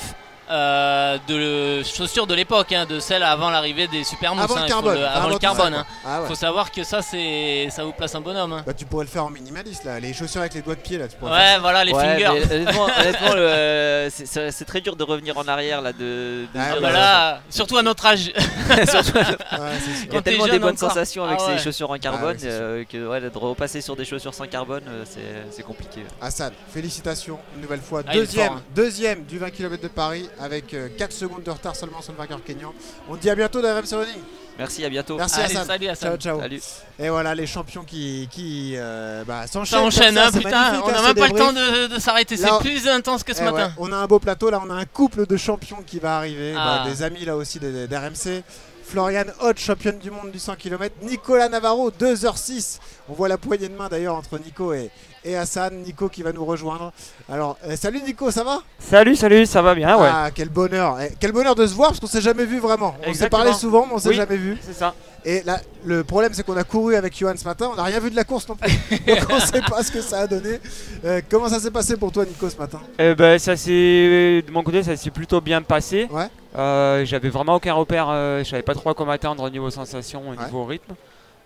euh, de chaussures de l'époque, hein, de celles avant l'arrivée des super mousses. Avant le hein, il faut carbone. le- avant avant le carbone. hein. Ah ouais. Faut savoir que ça, c'est, ça vous place un bonhomme. hein. Bah, tu pourrais le faire en minimaliste là, les chaussures avec les doigts de pied là. Tu pourrais Ouais, faire voilà les Ouais, fingers. mais honnêtement, honnêtement, le- euh, c'est- très dur de revenir en arrière là, de, de Ah, dire, bah Voilà, surtout à notre âge. surtout-. Il y a tellement des bonnes encore. sensations avec Ah ouais. ces chaussures en carbone euh, que ouais, de repasser sur des chaussures sans carbone, euh, c'est c'est compliqué. Hassan, félicitations une nouvelle fois. Ah, deuxième, deuxième du 20 km de Paris avec 4 secondes de retard seulement sur le vainqueur kényan. On te dit à bientôt dans RMC Running. Merci, à bientôt. Merci Allez, Hassan. salut, Hassan. Ciao, ciao. Salut. Et voilà les champions qui, qui euh, bah, s'enchaînent. Ça enchaîne, comme ça, hein, putain. On hein, n'a ce même pas le temps de, de s'arrêter. C'est plus intense que ce Eh matin. ouais, on a un beau plateau là, on a un couple de champions qui va arriver, Ah. Bah, des amis là aussi des- d'RMC. Florian Hodge, championne du monde du 100 km. Nicolas Navarro, 2h06. On voit la poignée de main d'ailleurs entre Nico et, et Hassan. Nico qui va nous rejoindre. Alors, euh, salut Nico, ça va? Salut, salut, ça va bien, ouais. Ah, quel bonheur. Eh, quel bonheur de se voir parce qu'on s'est jamais vu vraiment. On s'est parlé souvent, mais on s'est Oui. jamais vu. C'est ça. Et là, le problème, c'est qu'on a couru avec Johan ce matin. On n'a rien vu de la course non plus. Donc, on sait pas ce que ça a donné. Euh, comment ça s'est passé pour toi, Nico, ce matin? Eh ben, ça s'est, de mon côté, ça s'est plutôt bien passé. Ouais. Euh, j'avais vraiment aucun repère, euh, je savais pas trop à quoi m'attendre au niveau sensation, au Ouais. niveau rythme.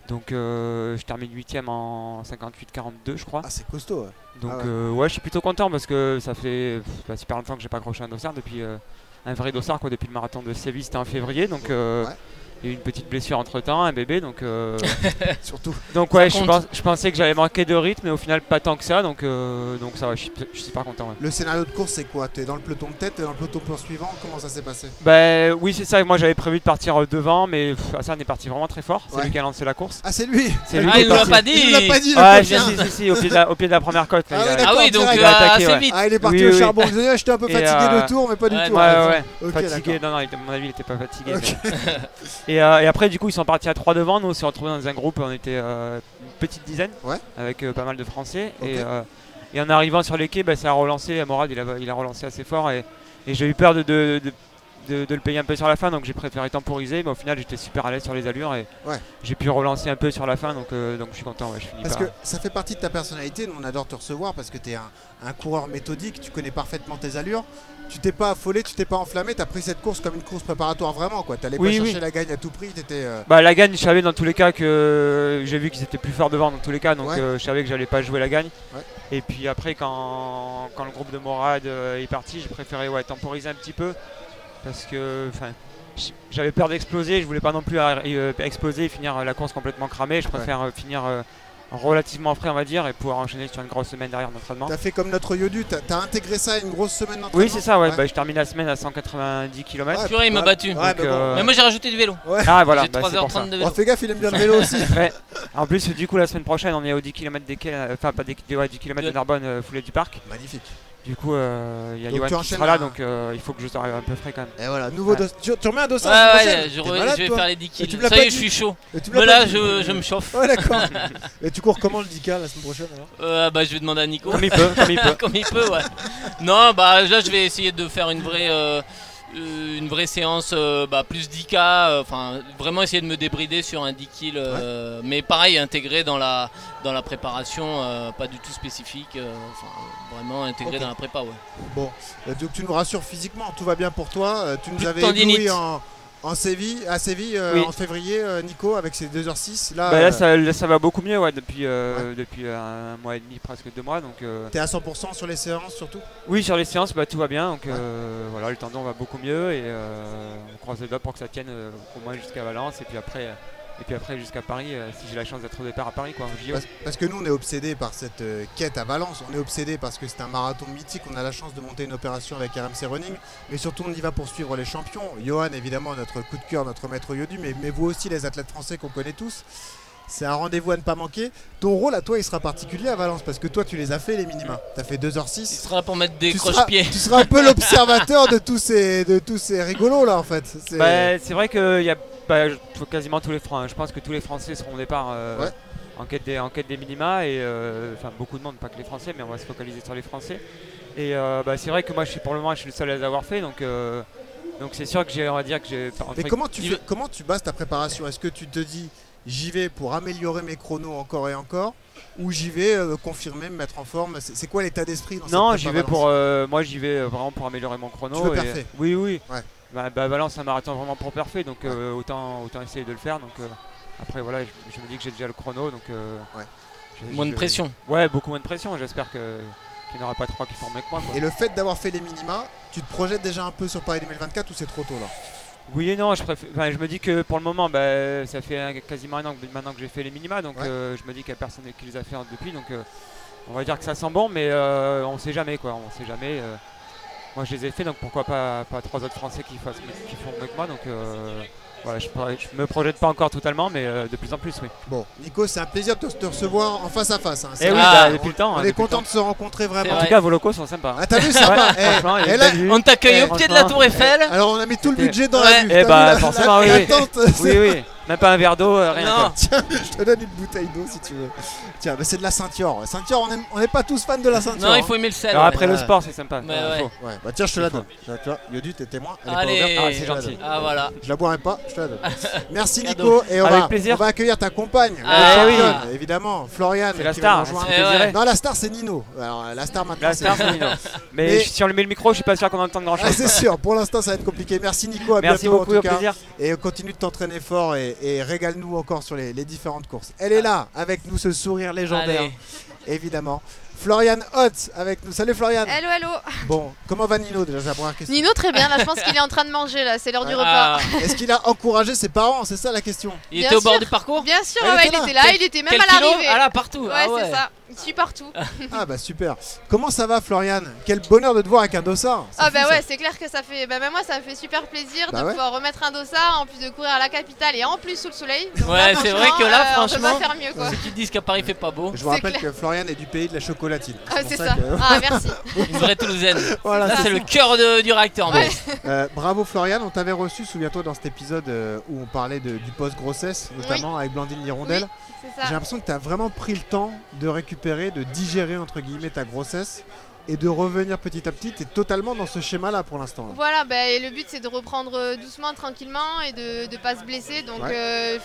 Donc, euh, je termine 8ème en 58-42, je crois. Ah, c'est costaud. ouais. Donc, ah ouais. euh, ouais, je suis plutôt content parce que ça fait pff, bah, super longtemps que j'ai pas accroché un dossard depuis euh, un vrai dossard, quoi, depuis le marathon de Séville, c'était en février. Donc, euh, Ouais. Il y a eu une petite blessure entre temps, un bébé. Donc, euh, Surtout. donc ouais, je, pense- je pensais que j'allais manquer de rythme, mais au final, pas tant que ça. Donc, euh, donc ça va, je suis, je suis super content. ouais. Le scénario de course, c'est quoi? T'es dans le peloton de tête, t'es dans le peloton poursuivant Comment ça s'est passé? Bah oui, c'est ça. Moi, j'avais prévu de partir euh, devant, mais Hassan est parti vraiment très fort. C'est Ouais. lui qui a lancé la course. Ah, c'est lui C'est lui Ah, qui il nous l'a pas dit. Il nous l'a pas dit, le Ouais, si, hein. si, si, si, au pied de la, au pied de la première côte. là, Ah il a- ouais, Ah d'accord, oui, donc. Il a euh, attaqué, assez ouais. vite. Ah, il est parti Oui, au charbon. J'étais un peu fatigué euh, de tour, mais pas du ouais, tout. Ouais, hein. ouais, Ok, fatigué. Non, non, à mon avis, il était pas fatigué. Et, euh, et après, du coup, ils sont partis à trois devant. Nous, on s'est retrouvés dans un groupe. On était euh, une petite dizaine, Ouais. avec euh, pas mal de Français. Et, et en arrivant sur les quais, bah, ça a relancé. Morad, il a, il a relancé assez fort. Et, et j'ai eu peur de, de, de- de- de le payer un peu sur la fin. Donc j'ai préféré temporiser. Mais au final, j'étais super à l'aise sur les allures. Et Ouais. j'ai pu relancer un peu sur la fin. Donc, euh, donc je suis content. ouais, je finis Parce par- que ça fait partie de ta personnalité. On adore te recevoir parce que tu es un, un coureur méthodique. Tu connais parfaitement tes allures. Tu t'es pas affolé, tu t'es pas enflammé. Tu as pris cette course comme une course préparatoire vraiment. Tu n'allais Oui, pas oui. chercher la gagne à tout prix. T'étais, euh, Bah la gagne, je savais dans tous les cas que j'ai vu qu'ils étaient plus forts devant dans tous les cas, donc Ouais. euh, je savais que j'allais pas jouer la gagne. Et puis après, quand, quand le groupe de Morad est parti, j'ai préféré ouais, temporiser un petit peu parce que j'avais peur d'exploser, je voulais pas non plus euh, exploser et finir euh, la course complètement cramé. Je préfère euh, finir relativement frais, on va dire, et pouvoir enchaîner sur une grosse semaine derrière d'entraînement. T'as fait comme notre Yodu, t'as as intégré ça à une grosse semaine d'entraînement Oui, c'est ça, ouais. Bah, je termine la semaine à 190 km. Ouais, Purée, il m'a Ouais, battu. ouais, Donc, mais bon. euh, Mais moi j'ai rajouté du vélo. Ouais. Ah voilà, J'ai bah, c'est pour ça. 3h30 de Oh, vélo. fais gaffe, il aime bien le vélo aussi. Ouais. En plus, du coup, la semaine prochaine, on est aux 10 km des quais, enfin pas des, des- ouais, 10 km de De- Narbonne, euh, foulée du parc. Magnifique. Du coup, euh, il y a tu qui sera là, un- donc euh, il faut que je sois un peu frais quand même. Et voilà, nouveau Ouais. dos- tu, tu remets un dossard Ouais, la ouais, semaine prochaine je, T'es re- malade, je vais toi faire les 10 Et tu kills. Ça y est, je suis chaud. Et tu me l'as Mais là, je, je me chauffe. Ouais, d'accord. Et tu cours comment le 10K la semaine prochaine alors? Euh, bah, je vais demander à Nico. Comme il peut, comme il peut. Comme il peut, ouais. Non, bah là, je vais essayer de faire une vraie, euh, une vraie séance, euh, bah, plus 10K. euh, Enfin, vraiment essayer de me débrider sur un 10 kills. euh, Mais pareil, intégré dans la, dans la préparation, euh, pas du tout spécifique. euh, Enfin, vraiment intégré dans la prépa, ouais. Bon, euh, donc tu nous rassures physiquement, tout va bien pour toi. Euh, tu nous Plus avais ébloui en, en Séville, à Séville euh, Oui. en février, euh, Nico, avec ses 2h06. Là, Bah, là, euh, ça, là, ça va beaucoup mieux, ouais, depuis, euh, depuis un mois et demi, presque deux mois. Donc, t'es à 100% sur les séances surtout? Oui, sur les séances, bah, tout va bien. Donc, voilà, le tendon va beaucoup mieux et on croise les doigts pour que ça tienne au moins jusqu'à Valence et puis après, et puis après jusqu'à Paris, euh, si j'ai la chance d'être au départ à Paris, quoi. parce, parce que nous, on est obsédés par cette euh, quête à Valence. On est obsédés parce que c'est un marathon mythique. On a la chance de monter une opération avec RMC Running. Mais surtout, on y va pour suivre les champions. Johan, évidemment, notre coup de cœur, notre maître Yodu. Mais, mais vous aussi, les athlètes français qu'on connaît tous. C'est un rendez-vous à ne pas manquer. Ton rôle à toi, il sera particulier à Valence parce que toi, tu les as fait les minima. Tu as fait 2h06. Il sera là pour mettre des tu seras, croche-pieds. tu seras un peu l'observateur de tous ces de tous ces rigolos là en fait. C'est- Bah, c'est vrai qu'il y a bah, je- quasiment tous les Français. Je pense que tous les Français seront au départ euh, Ouais. en, quête des, en quête des minima et euh, enfin beaucoup de monde, pas que les Français, mais on va se focaliser sur les Français. Et euh, bah, c'est vrai que moi, je suis pour le moment, je suis le seul à les avoir fait, donc donc c'est sûr que j'ai, on va dire que j'ai. Mais comment tu fais- comment tu bases ta préparation? Est-ce que tu te dis j'y vais pour améliorer mes chronos encore et encore ou j'y vais euh, confirmer, me mettre en forme? C'est quoi l'état d'esprit dans Non, j'y vais pour. Euh, moi, j'y vais vraiment pour améliorer mon chrono. Tu veux et- Oui, oui. Ouais. Bah, bah, Valence, c'est un marathon vraiment pour parfait, donc euh, autant, autant essayer de le faire. Donc euh, après, voilà, je, je me dis que j'ai déjà le chrono, donc. euh, je- Moins de pression. Ouais, beaucoup moins de pression. J'espère que qu'il n'y en aura pas trois qui font mieux que moi. quoi. Et le fait d'avoir fait les minima, tu te projettes déjà un peu sur Paris 2024 ou c'est trop tôt là? Oui et non, je, préfère- enfin, je me dis que pour le moment, bah, ça fait un- quasiment un an que, maintenant que j'ai fait les minima, donc Ouais. euh, je me dis qu'il n'y a personne qui les a fait depuis, donc euh, on va dire que ça sent bon, mais euh, on sait jamais quoi, on sait jamais. Moi je les ai fait, donc pourquoi pas, pas trois autres Français qui, fassent, qui font mieux que moi, donc euh, voilà, je, je me projette pas encore totalement, mais euh, de plus en plus, oui. Bon, Nico, c'est un plaisir de te, recevoir en face à face. hein. Eh oui, bah, depuis le temps, On hein, est content de se rencontrer vraiment. En tout cas, vos locaux sont sympas. Ah, t'as vu, sympa Ouais, Eh, et là- vue. On t'accueille Eh, au pied de la. Tour Eiffel. Alors, on a mis tout le budget dans Ouais. la vue. Eh T'as bah, forcément, la- oui, la oui. tente, Oui, c'est- oui. Même pas un verre d'eau, euh, rien. Non. quoi. Tiens, je te donne une bouteille d'eau si tu veux. Tiens, mais c'est de la ceinture. Ceinture, on n'est pas tous fans de la ceinture. Non, il hein. faut aimer le sel. Alors ouais. après le sport, c'est sympa. Mais il ouais. faut. Ouais, bah tiens, je te la donne. Tu vois, Tu vois, Yodu, t'es témoin. Elle est pas Allez. ouverte. Ah, c'est je te la gentil. donne. Ah voilà. Je la boirai pas, je te la donne. Merci. Nico et on Avec va, plaisir. on va accueillir ta compagne, Ah, la oui. championne, évidemment, Florian. C'est la qui va star, Eh ouais. Non, la star c'est Nino. Alors la star maintenant La c'est star, c'est Nino. Mais, Mais- si on lui met le micro, je suis pas sûr qu'on entende grand Ah, chose. c'est sûr, pour l'instant ça va être compliqué. Merci Nico, à Merci bientôt beaucoup, en tout au cas. plaisir. Et continue de t'entraîner fort et, et régale-nous encore sur les, les différentes courses. Elle est là, avec nous, ce sourire légendaire, Allez. évidemment. Florian Hott avec nous. Salut Florian. Hello, hello. Bon, comment va Nino déjà C'est la première question. Nino, très bien. Là, je pense qu'il est en train de manger. Là, c'est l'heure du repas. Ah, Est-ce qu'il a encouragé ses parents? C'est ça la question. il Bien était au bord du parcours? Bien sûr, Ah, il ouais, était il là. était là. Quel- Il était même Quel à l'arrivée. Ah là, partout. Ouais, Ah ouais. c'est ça. Il suit partout. Ah bah super. Comment ça va Florian Quel bonheur de te voir avec un dossard. Ah bah ouais, c'est clair que ça fait. Bah même moi, ça me fait super plaisir Bah de ouais. pouvoir remettre un dossard en plus de courir à la capitale et en plus sous le soleil. Donc Ouais, là, c'est vrai que là, euh, on peut franchement, pas faire mieux quoi. Ceux qui disent qu'à Paris il fait pas beau, Je vous rappelle clair. que Florian est du pays de la chocolatine. Ah, c'est ça ça. que- Ah merci. une vraie Toulousaine. Voilà, Ça, c'est c'est le cœur de- du réacteur. Ouais. Euh, bravo Florian, on t'avait reçu, souviens-toi, dans cet épisode euh, où on parlait de- du post-grossesse, notamment avec Blandine Lirondelle. J'ai l'impression que tu as vraiment pris le temps de récupérer, de digérer entre guillemets ta grossesse et de revenir petit à petit. Tu es totalement dans ce schéma-là pour l'instant. là. Voilà, bah, et le but c'est de reprendre euh, doucement, tranquillement et de ne pas se blesser. Donc Ouais. euh,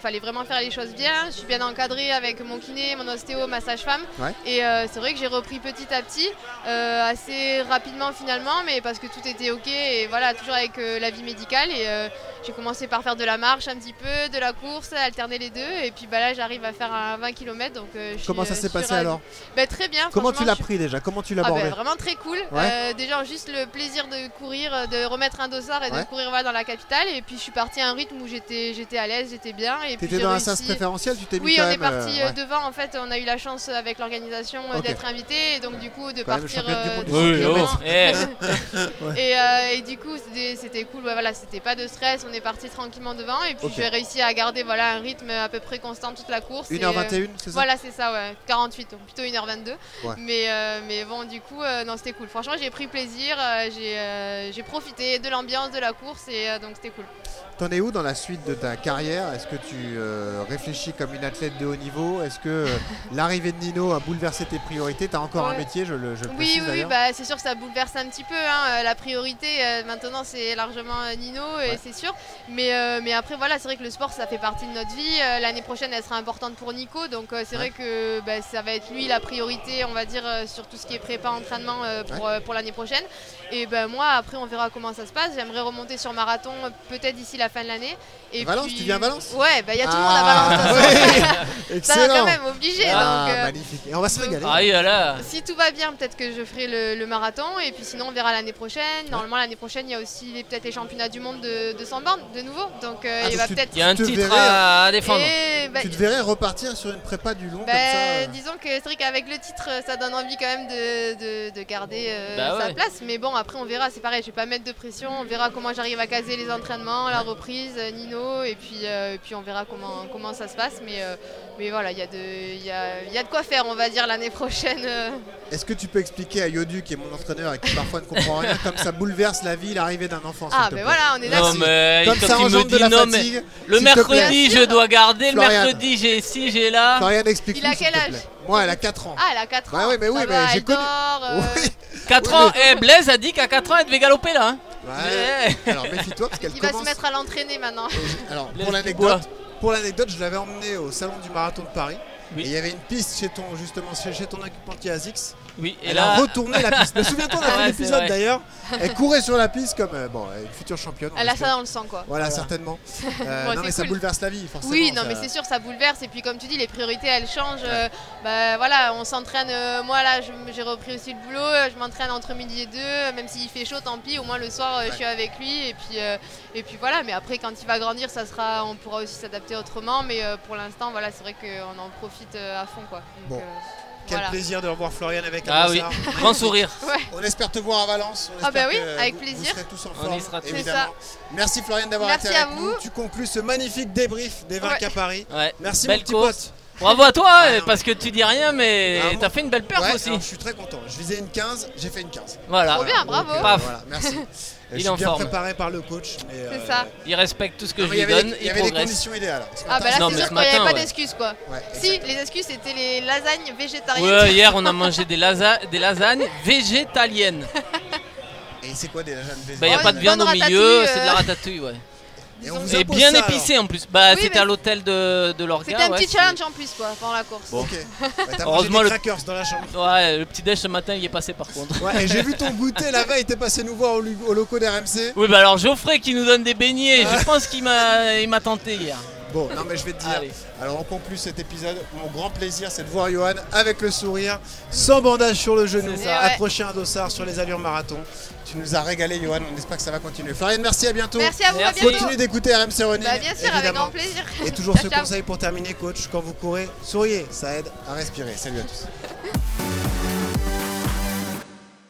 fallait vraiment faire les choses bien. Je suis bien encadrée avec mon kiné, mon ostéo, ma sage-femme. Ouais. Et euh, c'est vrai que j'ai repris petit à petit, euh, assez rapidement finalement, mais parce que tout était ok et voilà, toujours avec la vie médicale. Et j'ai commencé par faire de la marche un petit peu, de la course, alterner les deux. Et puis bah, là j'arrive à faire un 20 km. Donc, euh, je Comment suis, ça euh, s'est passé ravie. alors Bah, Très bien. Comment tu l'as suis- pris déjà? Comment tu l'as ah abordé bah, vraiment très cool. Ouais. Euh, déjà juste le plaisir de courir, de remettre un dossard et Ouais. de courir voilà, dans la capitale. Et puis je suis partie à un rythme où j'étais j'étais à l'aise, j'étais bien. Et puis T'étais dans réussi- sas préférentielle Tu t'es Oui, quand on est parti euh, ouais. devant. En fait, on a eu la chance avec l'organisation d'être invité et donc du coup de Quand partir. championne du monde du de 100 Oui, kilomètres. Ouais. et, du coup, c'était c'était cool. Voilà, c'était pas de stress. On est parti tranquillement devant. Et puis j'ai réussi à garder voilà un rythme à peu près constant toute la course. et, euh, 1h21, c'est ça? Voilà, c'est ça, ouais. 48, donc plutôt 1h22. Ouais. Mais, euh, mais bon, du coup, euh, non, c'était cool. Franchement, j'ai pris plaisir. euh, j'ai profité de l'ambiance de la course et donc c'était cool. T'en es où dans la suite de ta carrière? Est-ce que tu réfléchis comme une athlète de haut niveau? Est-ce que l'arrivée de Nino a bouleversé tes priorités? T'as encore un métier, je le, je Oui, précise oui, bah, c'est sûr que ça bouleverse un petit peu. hein, La priorité, maintenant, c'est largement Nino, et Ouais. c'est sûr. Mais, euh, mais après, voilà, c'est vrai que le sport, ça fait partie de notre vie. Euh, L'année prochaine, elle sera importante pour Nico. Donc, euh, c'est Ouais. vrai que bah, ça va être lui la priorité, on va dire, euh, sur tout ce qui est prépa, entraînement euh, pour, euh, pour l'année prochaine. Et ben moi, après, on verra comment ça se passe. J'aimerais remonter sur marathon, peut-être d'ici la fin de l'année. Et Valence, puis- tu viens à Valence? Ouais, bah, il y a tout le monde Ah, à Valence. ouais. façon. ça va quand même, obligé. Ah, donc, euh, magnifique. Et on va se régaler. Ah, si tout va bien, peut-être que je ferai le, le marathon et puis sinon on verra l'année prochaine. Normalement l'année prochaine il y a aussi peut-être les championnats du monde de, de 100 de nouveau. Donc euh, Ah, il va peut-être. Il y a un titre verrais, à, à défendre. Et, bah, Tu te verrais repartir sur une prépa du long bah, comme ça euh. disons que c'est vrai qu'avec le titre ça donne envie quand même de, de- de garder euh, Bah sa ouais. place. Mais bon après on verra, c'est pareil, je vais pas mettre de pression. On verra comment j'arrive à caser les entraînements, la reprise, euh, Nino et puis, euh, et puis on verra comment, comment ça se passe. Mais, euh, mais voilà, il y, a de- il y, a, il y a de quoi faire on va dire l'année prochaine. euh. Est-ce que tu peux expliquer à Yodu, qui est mon entraîneur et qui parfois ne comprend rien, comme ça bouleverse la vie, l'arrivée d'un enfant Ah ben plaît voilà, on est Non, là-dessus. mais Comme quand ça il me dit la non, mais fatigue. le s'il te mercredi je dois garder, Florian. le mercredi j'ai ci, j'ai là. Florian. Il a quel âge. Moi, elle a 4 ans. Ah, elle a 4 ans. Bah oui, mais oui, Ça mais j'ai connu- dort, euh, Oui. 4 Oui, ans, mais- eh Blaise a dit qu'à 4 ans elle devait galoper là. hein. Ouais. Alors méfie-toi parce qu'elle Il va se mettre à l'entraîner maintenant. Alors pour l'anecdote, Pour l'anecdote, je l'avais emmené au salon du marathon de Paris. Oui. Et il y avait une piste chez ton justement chez, ton équipementier ASICS. Oui, et Elle là- a retourné la piste. Me souviens-toi, on a fait Ouais, un c'est épisode d'ailleurs. Elle courait sur la piste comme euh, bon, une future championne. on Elle a ça dans le sang, quoi. Voilà, certainement. Euh, Bon, non, mais ça bouleverse la vie, forcément. Oui, non, ça- mais c'est sûr, ça bouleverse. Et puis, comme tu dis, les priorités, elles changent. Euh, bah, voilà, on s'entraîne. euh, moi, là, j'ai repris aussi le boulot. Je m'entraîne entre midi et deux. Même s'il fait chaud, tant pis. Au moins, le soir, je suis avec lui. Et puis, euh, et puis voilà. Mais après, quand il va grandir, ça sera, on pourra aussi s'adapter autrement. Mais euh, pour l'instant, voilà, c'est vrai qu'on en profite à fond, quoi. Donc, Bon. Quel voilà. plaisir de revoir Florian avec un Ah oui, grand sourire. Ouais. On espère te voir à Valence. On Ah bah oui, avec vous- plaisir. Vous tous en On forme, y sera tous. évidemment. Merci Florian d'avoir Merci été à avec vous. nous. Tu conclus ce magnifique débrief des Ouais. 20 Paris. Ouais. Merci Belle mon petit course. pote. Bravo à toi, Ah, non, parce que tu dis rien, mais Ah, t'as fait une belle Ouais, aussi. alors, je suis très content. Je visais une 15, j'ai fait une 15. Voilà. Trop bien, bravo. euh, Paf. voilà, merci. Il je est suis en bien forme. préparé par le coach. euh, ça. Il respecte tout ce que non, je il lui donne, des- il y il avait des conditions idéales. Ce Ah bah là, c'est sûr qu'il n'y avait pas ouais. d'excuses, quoi. Ouais, Si, les excuses, c'était les lasagnes végétariennes. Ouais, hier on a mangé des, lasa- des lasagnes végétaliennes. Et c'est quoi déjà Bah y a Ouais, pas de viande au milieu, c'est de la euh. ratatouille, ouais. Et, on vous Et impose bien ça, épicé en plus. Bah Oui, c'était mais- à l'hôtel de, de l'orga. C'était un ouais, petit c'est- challenge en plus, quoi, pendant la course. Ok. Bah, t'as Heureusement, le- crackers dans la chambre. Ouais, le petit déj ce matin il est passé par contre. Ouais, et j'ai vu ton goûter la veille, t'es passé nous voir au, lu- au locaux d'RMC. Oui, bah alors Geoffrey qui nous donne des beignets, je pense qu'il m'a il m'a tenté hier. Bon, non mais je vais te dire. Allez. Alors on conclut cet épisode. Mon grand plaisir, c'est de voir Johan avec le sourire, sans bandage sur le genou, C'est ça. accroché à un dossard sur les allures marathon. Tu nous as régalé, Johan. On espère que ça va continuer. Florian, merci, à bientôt. Merci à vous, Merci. à bientôt. Continue d'écouter RMC Running. Bah, bien sûr, avec évidemment. grand plaisir. Et toujours ce Ciao. conseil pour terminer, coach. Quand vous courez, souriez. Ça aide à respirer. Salut à tous.